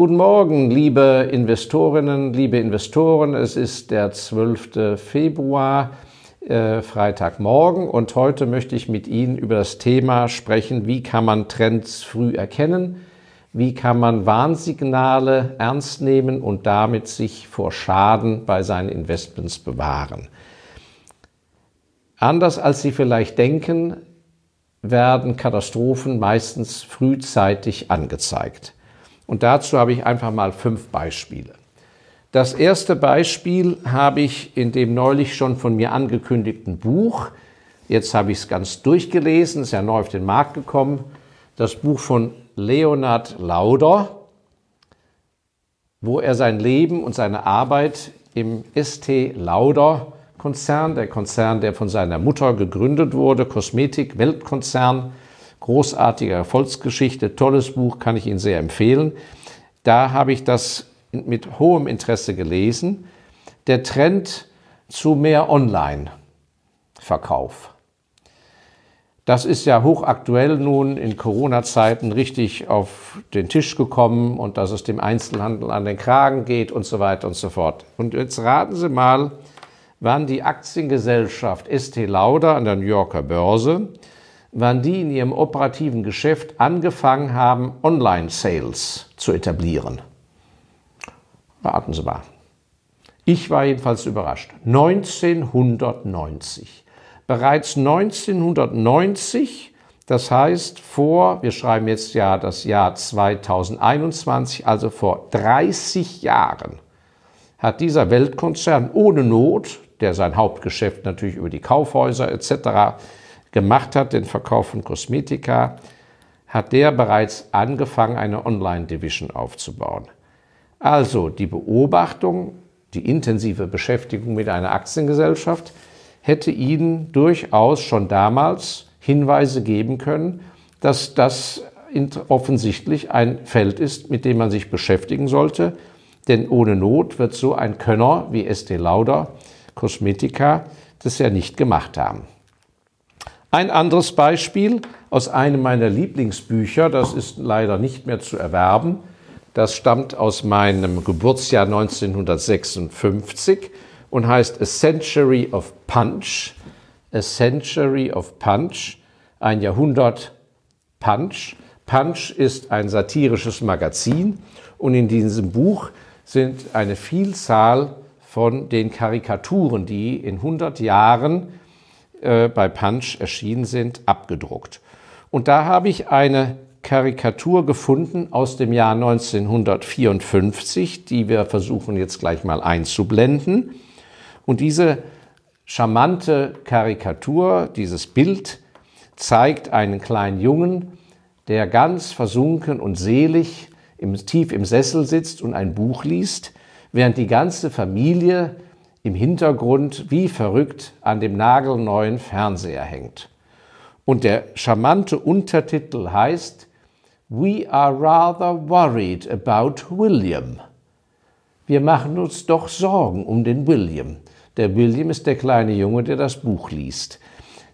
Guten Morgen, liebe Investorinnen, liebe Investoren. Es ist der 12. Februar, äh, Freitagmorgen und heute möchte ich mit Ihnen über das Thema sprechen, wie kann man Trends früh erkennen, wie kann man Warnsignale ernst nehmen und damit sich vor Schaden bei seinen Investments bewahren. Anders als Sie vielleicht denken, werden Katastrophen meistens frühzeitig angezeigt. Und dazu habe ich einfach mal fünf Beispiele. Das erste Beispiel habe ich in dem neulich schon von mir angekündigten Buch. Jetzt habe ich es ganz durchgelesen, ist ja neu auf den Markt gekommen. Das Buch von Leonard Lauder, wo er sein Leben und seine Arbeit im ST Lauder Konzern, der Konzern, der von seiner Mutter gegründet wurde, Kosmetik-Weltkonzern, großartige Erfolgsgeschichte, tolles Buch, kann ich Ihnen sehr empfehlen. Da habe ich das mit hohem Interesse gelesen. Der Trend zu mehr Online-Verkauf. Das ist ja hochaktuell nun in Corona-Zeiten richtig auf den Tisch gekommen und dass es dem Einzelhandel an den Kragen geht und so weiter und so fort. Und jetzt raten Sie mal, wann die Aktiengesellschaft Estee Lauder an der New Yorker Börse wann die in ihrem operativen Geschäft angefangen haben, Online-Sales zu etablieren. Warten Sie mal. Ich war jedenfalls überrascht. 1990. Bereits 1990, das heißt vor, wir schreiben jetzt ja das Jahr 2021, also vor 30 Jahren, hat dieser Weltkonzern ohne Not, der sein Hauptgeschäft natürlich über die Kaufhäuser etc gemacht hat, den Verkauf von Kosmetika, hat der bereits angefangen, eine Online-Division aufzubauen. Also die Beobachtung, die intensive Beschäftigung mit einer Aktiengesellschaft hätte Ihnen durchaus schon damals Hinweise geben können, dass das offensichtlich ein Feld ist, mit dem man sich beschäftigen sollte. Denn ohne Not wird so ein Könner wie Estee Lauder Kosmetika das ja nicht gemacht haben. Ein anderes Beispiel aus einem meiner Lieblingsbücher, das ist leider nicht mehr zu erwerben, das stammt aus meinem Geburtsjahr 1956 und heißt A Century of Punch. A Century of Punch, ein Jahrhundert Punch. Punch ist ein satirisches Magazin und in diesem Buch sind eine Vielzahl von den Karikaturen, die in 100 Jahren äh, bei Punch erschienen sind, abgedruckt. Und da habe ich eine Karikatur gefunden aus dem Jahr 1954, die wir versuchen jetzt gleich mal einzublenden. Und diese charmante Karikatur, dieses Bild, zeigt einen kleinen Jungen, der ganz versunken und selig im, tief im Sessel sitzt und ein Buch liest, während die ganze Familie im Hintergrund wie verrückt an dem nagelneuen Fernseher hängt. Und der charmante Untertitel heißt We are rather worried about William. Wir machen uns doch Sorgen um den William. Der William ist der kleine Junge, der das Buch liest.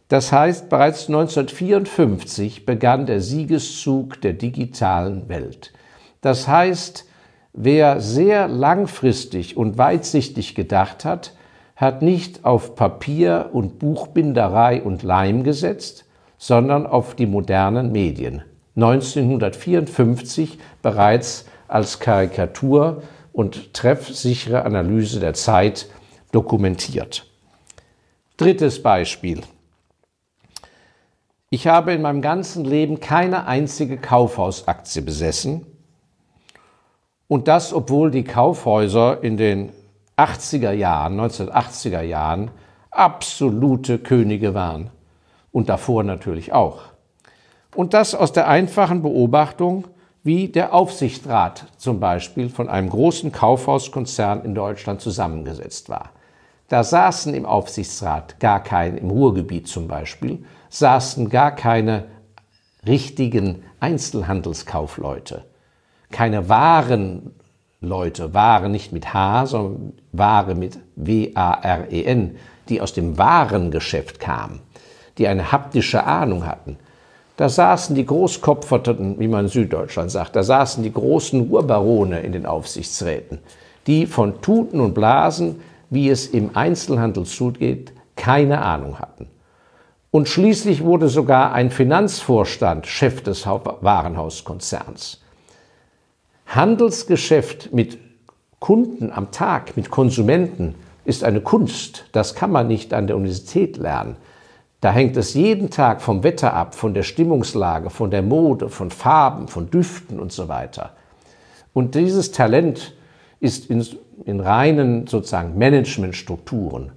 Das heißt, bereits 1954 begann der Siegeszug der digitalen Welt. Das heißt, Wer sehr langfristig und weitsichtig gedacht hat, hat nicht auf Papier und Buchbinderei und Leim gesetzt, sondern auf die modernen Medien. 1954 bereits als Karikatur und treffsichere Analyse der Zeit dokumentiert. Drittes Beispiel. Ich habe in meinem ganzen Leben keine einzige Kaufhausaktie besessen und das, obwohl die Kaufhäuser in den 80er Jahren, 1980er Jahren, absolute Könige waren. Und davor natürlich auch. Und das aus der einfachen Beobachtung, wie der Aufsichtsrat zum Beispiel von einem großen Kaufhauskonzern in Deutschland zusammengesetzt war. Da saßen im Aufsichtsrat gar keine, im Ruhrgebiet zum Beispiel, saßen gar keine richtigen Einzelhandelskaufleute keine wahren Leute, Ware nicht mit H, sondern Ware mit W-A-R-E-N, die aus dem Warengeschäft kamen, die eine haptische Ahnung hatten. Da saßen die Großkopferten, wie man in Süddeutschland sagt, da saßen die großen Urbarone in den Aufsichtsräten, die von Tuten und Blasen, wie es im Einzelhandel zugeht, keine Ahnung hatten. Und schließlich wurde sogar ein Finanzvorstand Chef des Warenhauskonzerns. Handelsgeschäft mit Kunden am Tag, mit Konsumenten, ist eine Kunst. Das kann man nicht an der Universität lernen. Da hängt es jeden Tag vom Wetter ab, von der Stimmungslage, von der Mode, von Farben, von Düften und so weiter. Und dieses Talent ist in, in reinen sozusagen Managementstrukturen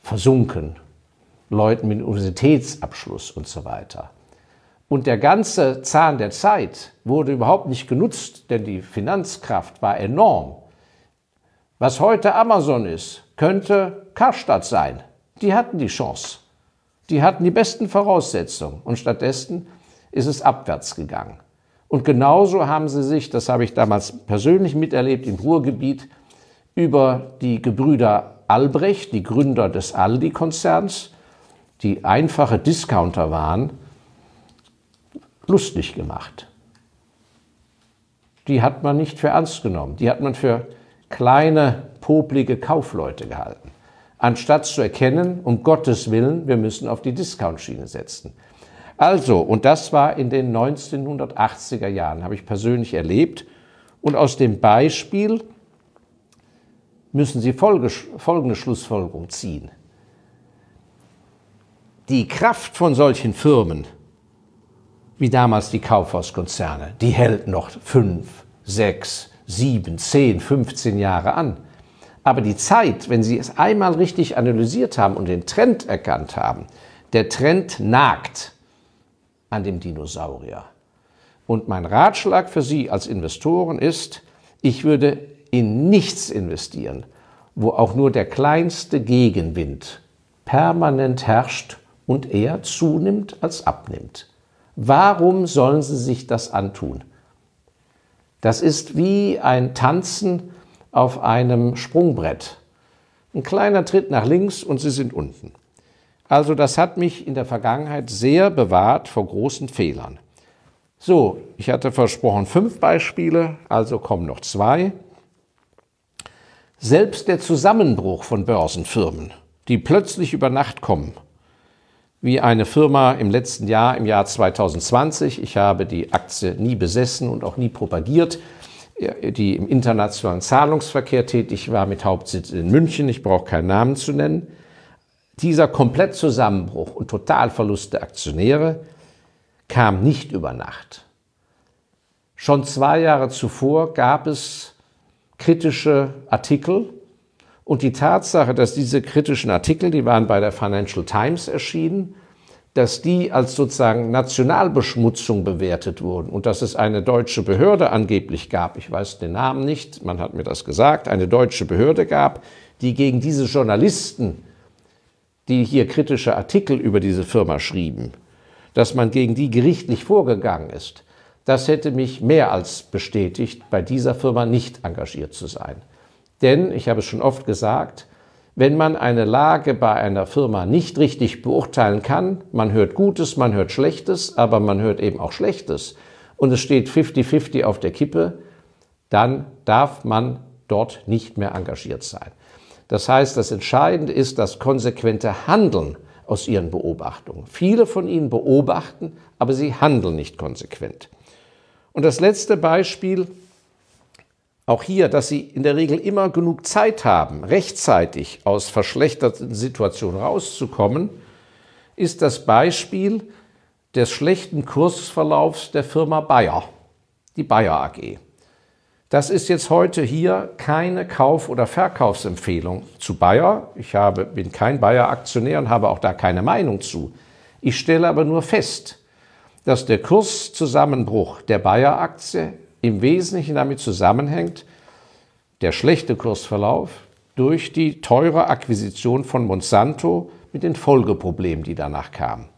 versunken. Leuten mit Universitätsabschluss und so weiter. Und der ganze Zahn der Zeit wurde überhaupt nicht genutzt, denn die Finanzkraft war enorm. Was heute Amazon ist, könnte Karstadt sein. Die hatten die Chance. Die hatten die besten Voraussetzungen und stattdessen ist es abwärts gegangen. Und genauso haben sie sich, das habe ich damals persönlich miterlebt im Ruhrgebiet, über die Gebrüder Albrecht, die Gründer des Aldi-Konzerns, die einfache Discounter waren, lustig gemacht. Die hat man nicht für ernst genommen. Die hat man für kleine, poplige Kaufleute gehalten. Anstatt zu erkennen, um Gottes Willen, wir müssen auf die Discount-Schiene setzen. Also, und das war in den 1980er Jahren, habe ich persönlich erlebt. Und aus dem Beispiel müssen Sie folgende Schlussfolgerung ziehen. Die Kraft von solchen Firmen, wie damals die Kaufhauskonzerne, die hält noch fünf, sechs, sieben, zehn, 15 Jahre an. Aber die Zeit, wenn Sie es einmal richtig analysiert haben und den Trend erkannt haben, der Trend nagt an dem Dinosaurier. Und mein Ratschlag für Sie als Investoren ist, ich würde in nichts investieren, wo auch nur der kleinste Gegenwind permanent herrscht und eher zunimmt als abnimmt. Warum sollen Sie sich das antun? Das ist wie ein Tanzen auf einem Sprungbrett. Ein kleiner Tritt nach links und Sie sind unten. Also das hat mich in der Vergangenheit sehr bewahrt vor großen Fehlern. So, ich hatte versprochen fünf Beispiele, also kommen noch zwei. Selbst der Zusammenbruch von Börsenfirmen, die plötzlich über Nacht kommen, wie eine Firma im letzten Jahr, im Jahr 2020, ich habe die Aktie nie besessen und auch nie propagiert, die im internationalen Zahlungsverkehr tätig war mit Hauptsitz in München, ich brauche keinen Namen zu nennen, dieser Komplettzusammenbruch und Totalverlust der Aktionäre kam nicht über Nacht. Schon zwei Jahre zuvor gab es kritische Artikel. Und die Tatsache, dass diese kritischen Artikel, die waren bei der Financial Times erschienen, dass die als sozusagen Nationalbeschmutzung bewertet wurden und dass es eine deutsche Behörde angeblich gab, ich weiß den Namen nicht, man hat mir das gesagt, eine deutsche Behörde gab, die gegen diese Journalisten, die hier kritische Artikel über diese Firma schrieben, dass man gegen die gerichtlich vorgegangen ist. Das hätte mich mehr als bestätigt, bei dieser Firma nicht engagiert zu sein. Denn, ich habe es schon oft gesagt, wenn man eine Lage bei einer Firma nicht richtig beurteilen kann, man hört Gutes, man hört Schlechtes, aber man hört eben auch Schlechtes und es steht 50-50 auf der Kippe, dann darf man dort nicht mehr engagiert sein. Das heißt, das Entscheidende ist das konsequente Handeln aus ihren Beobachtungen. Viele von ihnen beobachten, aber sie handeln nicht konsequent. Und das letzte Beispiel, auch hier, dass Sie in der Regel immer genug Zeit haben, rechtzeitig aus verschlechterten Situationen rauszukommen, ist das Beispiel des schlechten Kursverlaufs der Firma Bayer, die Bayer AG. Das ist jetzt heute hier keine Kauf- oder Verkaufsempfehlung zu Bayer. Ich habe, bin kein Bayer-Aktionär und habe auch da keine Meinung zu. Ich stelle aber nur fest, dass der Kurszusammenbruch der Bayer-Aktie im Wesentlichen damit zusammenhängt, der schlechte Kursverlauf durch die teure Akquisition von Monsanto mit den Folgeproblemen, die danach kamen.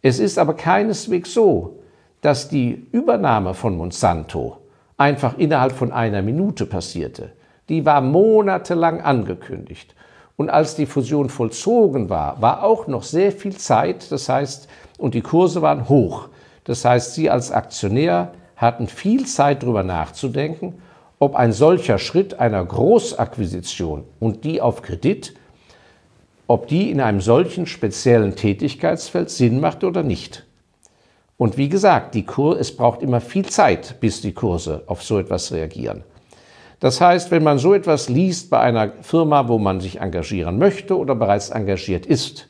Es ist aber keineswegs so, dass die Übernahme von Monsanto einfach innerhalb von einer Minute passierte. Die war monatelang angekündigt. Und als die Fusion vollzogen war, war auch noch sehr viel Zeit, das heißt, und die Kurse waren hoch. Das heißt, Sie als Aktionär hatten viel Zeit darüber nachzudenken, ob ein solcher Schritt einer Großakquisition und die auf Kredit, ob die in einem solchen speziellen Tätigkeitsfeld Sinn macht oder nicht. Und wie gesagt, die Kur es braucht immer viel Zeit, bis die Kurse auf so etwas reagieren. Das heißt, wenn man so etwas liest bei einer Firma, wo man sich engagieren möchte oder bereits engagiert ist,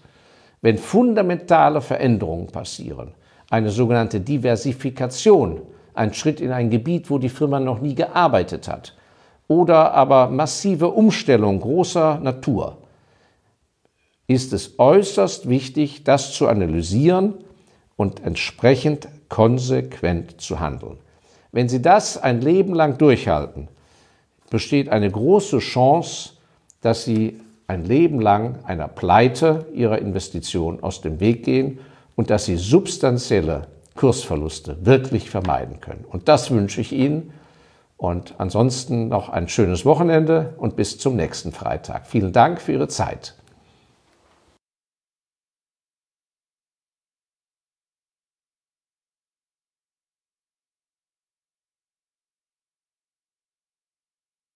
wenn fundamentale Veränderungen passieren, eine sogenannte Diversifikation, ein Schritt in ein Gebiet, wo die Firma noch nie gearbeitet hat, oder aber massive Umstellung großer Natur, ist es äußerst wichtig, das zu analysieren und entsprechend konsequent zu handeln. Wenn Sie das ein Leben lang durchhalten, besteht eine große Chance, dass Sie ein Leben lang einer Pleite Ihrer Investition aus dem Weg gehen und dass Sie substanzielle Kursverluste wirklich vermeiden können. Und das wünsche ich Ihnen. Und ansonsten noch ein schönes Wochenende und bis zum nächsten Freitag. Vielen Dank für Ihre Zeit.